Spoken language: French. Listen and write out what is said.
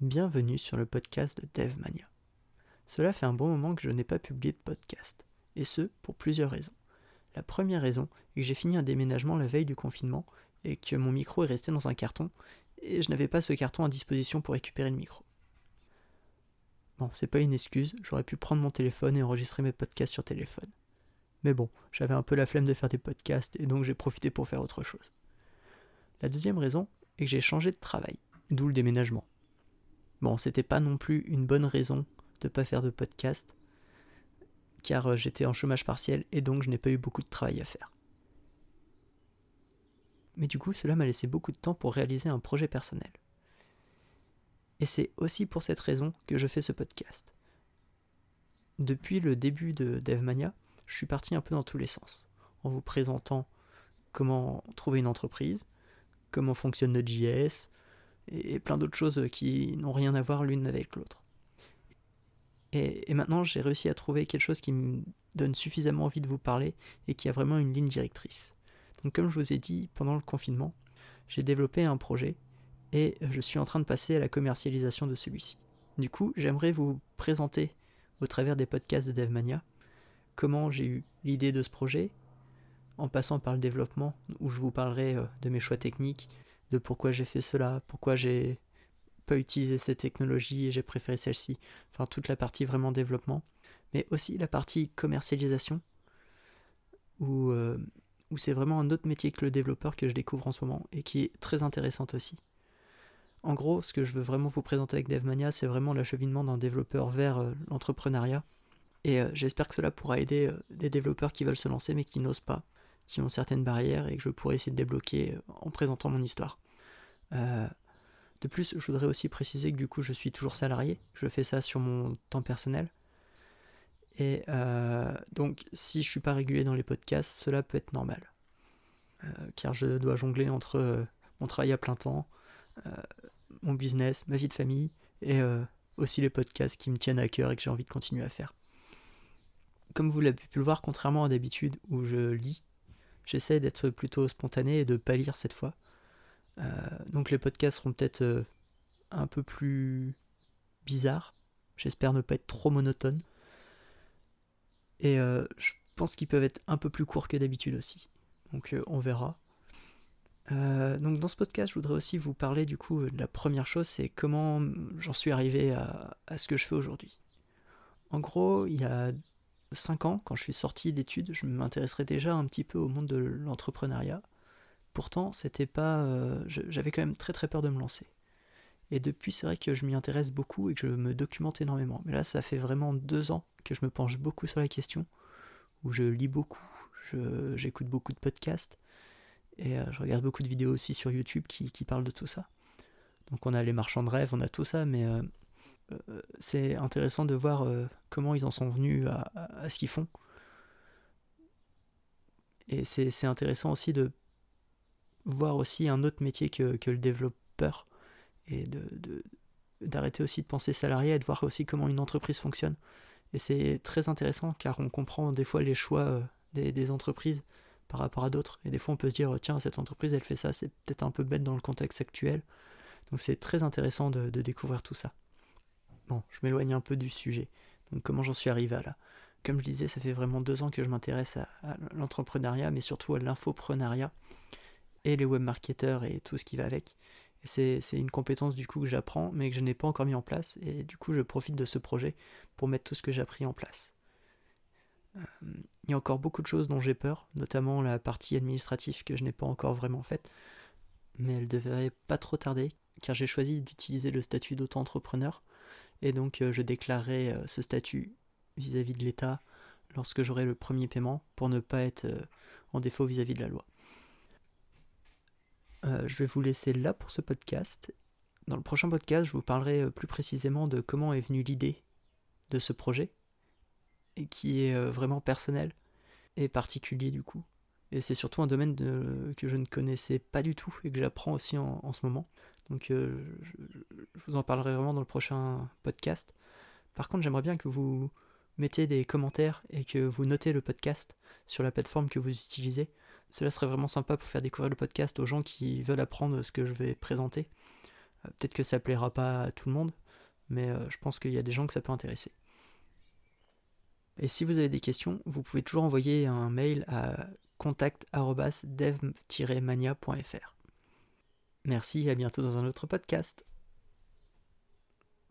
Bienvenue sur le podcast de DevMania. Cela fait un bon moment que je n'ai pas publié de podcast, et ce pour plusieurs raisons. La première raison est que j'ai fini un déménagement la veille du confinement et que mon micro est resté dans un carton et je n'avais pas ce carton à disposition pour récupérer le micro. Bon, c'est pas une excuse, j'aurais pu prendre mon téléphone et enregistrer mes podcasts sur téléphone. Mais bon, j'avais un peu la flemme de faire des podcasts et donc j'ai profité pour faire autre chose. La deuxième raison est que j'ai changé de travail, d'où le déménagement. Bon, c'était pas non plus une bonne raison de pas faire de podcast, car euh, j'étais en chômage partiel et donc je n'ai pas eu beaucoup de travail à faire. Mais du coup, cela m'a laissé beaucoup de temps pour réaliser un projet personnel. Et c'est aussi pour cette raison que je fais ce podcast. Depuis le début de DevMania, je suis parti un peu dans tous les sens, en vous présentant comment trouver une entreprise, comment fonctionne notre JS, et plein d'autres choses qui n'ont rien à voir l'une avec l'autre. Et, maintenant, j'ai réussi à trouver quelque chose qui me donne suffisamment envie de vous parler et qui a vraiment une ligne directrice. Donc comme je vous ai dit, pendant le confinement, j'ai développé un projet et je suis en train de passer à la commercialisation de celui-ci. Du coup, j'aimerais vous présenter au travers des podcasts de DevMania comment j'ai eu l'idée de ce projet, en passant par le développement, où je vous parlerai euh, de mes choix techniques, de pourquoi j'ai fait cela, pourquoi j'ai pas utilisé cette technologie et j'ai préféré celle-ci. Enfin, toute la partie vraiment développement, mais aussi la partie commercialisation, où, euh, où c'est vraiment un autre métier que le développeur que je découvre en ce moment et qui est très intéressante aussi. En gros, ce que je veux vraiment vous présenter avec DevMania, c'est vraiment l'acheminement d'un développeur vers euh, l'entrepreneuriat. Et euh, j'espère que cela pourra aider des développeurs qui veulent se lancer mais qui n'osent pas qui ont certaines barrières et que je pourrais essayer de débloquer euh, en présentant mon histoire. Euh, de plus, je voudrais aussi préciser que du coup, je suis toujours salarié. Je fais ça sur mon temps personnel. Et euh, donc, si je suis pas régulier dans les podcasts, cela peut être normal. car je dois jongler entre mon travail à plein temps, mon business, ma vie de famille, et aussi les podcasts qui me tiennent à cœur et que j'ai envie de continuer à faire. Comme vous l'avez pu le voir, contrairement à d'habitude où je lis, J'essaie d'être plutôt spontané et de pas lire cette fois. Euh, donc les podcasts seront peut-être euh, un peu plus bizarres. J'espère ne pas être trop monotone. Et euh, je pense qu'ils peuvent être un peu plus courts que d'habitude aussi. Donc on verra. donc dans ce podcast, je voudrais aussi vous parler du coup de la première chose, c'est comment j'en suis arrivé à, à, ce que je fais aujourd'hui. En gros, il y a 5 ans, quand je suis sorti d'études, je m'intéresserais déjà un petit peu au monde de l'entrepreneuriat. Pourtant, c'était pas. Euh, j'avais quand même très très peur de me lancer. Et depuis, c'est vrai que je m'y intéresse beaucoup et que je me documente énormément. Mais là, ça fait vraiment deux ans que je me penche beaucoup sur la question, où je lis beaucoup, j'écoute beaucoup de podcasts, et euh, je regarde beaucoup de vidéos aussi sur YouTube qui, parlent de tout ça. Donc on a les marchands de rêve, on a tout ça, mais euh, c'est intéressant de voir euh, comment ils en sont venus à, ce qu'ils font. Et c'est intéressant aussi de voir aussi un autre métier que, le développeur et de, d'arrêter aussi de penser salarié et de voir aussi comment une entreprise fonctionne. Et c'est très intéressant car on comprend des fois les choix euh, des, entreprises par rapport à d'autres. Et des fois on peut se dire, tiens, cette entreprise elle fait ça, c'est peut-être un peu bête dans le contexte actuel. Donc c'est très intéressant de découvrir tout ça. Bon, je m'éloigne un peu du sujet. Donc comment j'en suis arrivé à là? Comme je disais, ça fait vraiment deux ans que je m'intéresse à, l'entrepreneuriat, mais surtout à l'infoprenariat et les webmarketeurs et tout ce qui va avec. C'est une compétence du coup que j'apprends, mais que je n'ai pas encore mis en place, et du coup je profite de ce projet pour mettre tout ce que j'ai appris en place. Euh, il y a encore beaucoup de choses dont j'ai peur, notamment la partie administrative que je n'ai pas encore vraiment faite, mais elle devrait pas trop tarder, car j'ai choisi d'utiliser le statut d'auto-entrepreneur et donc euh, je déclarerai euh, ce statut vis-à-vis de l'État lorsque j'aurai le premier paiement pour ne pas être euh, en défaut vis-à-vis de la loi. je vais vous laisser là pour ce podcast. Dans le prochain podcast, je vous parlerai plus précisément de comment est venue l'idée de ce projet, et qui est vraiment personnel et particulier du coup. Et c'est surtout un domaine que je ne connaissais pas du tout et que j'apprends aussi en, ce moment. Donc euh, je, vous en parlerai vraiment dans le prochain podcast. Par contre, j'aimerais bien que vous mettiez des commentaires et que vous notez le podcast sur la plateforme que vous utilisez. Cela serait vraiment sympa pour faire découvrir le podcast aux gens qui veulent apprendre ce que je vais présenter. Peut-être que ça plaira pas à tout le monde, mais je pense qu'il y a des gens que ça peut intéresser. Et si vous avez des questions, vous pouvez toujours envoyer un mail à contact.dev-mania.fr. Merci et à bientôt dans un autre podcast.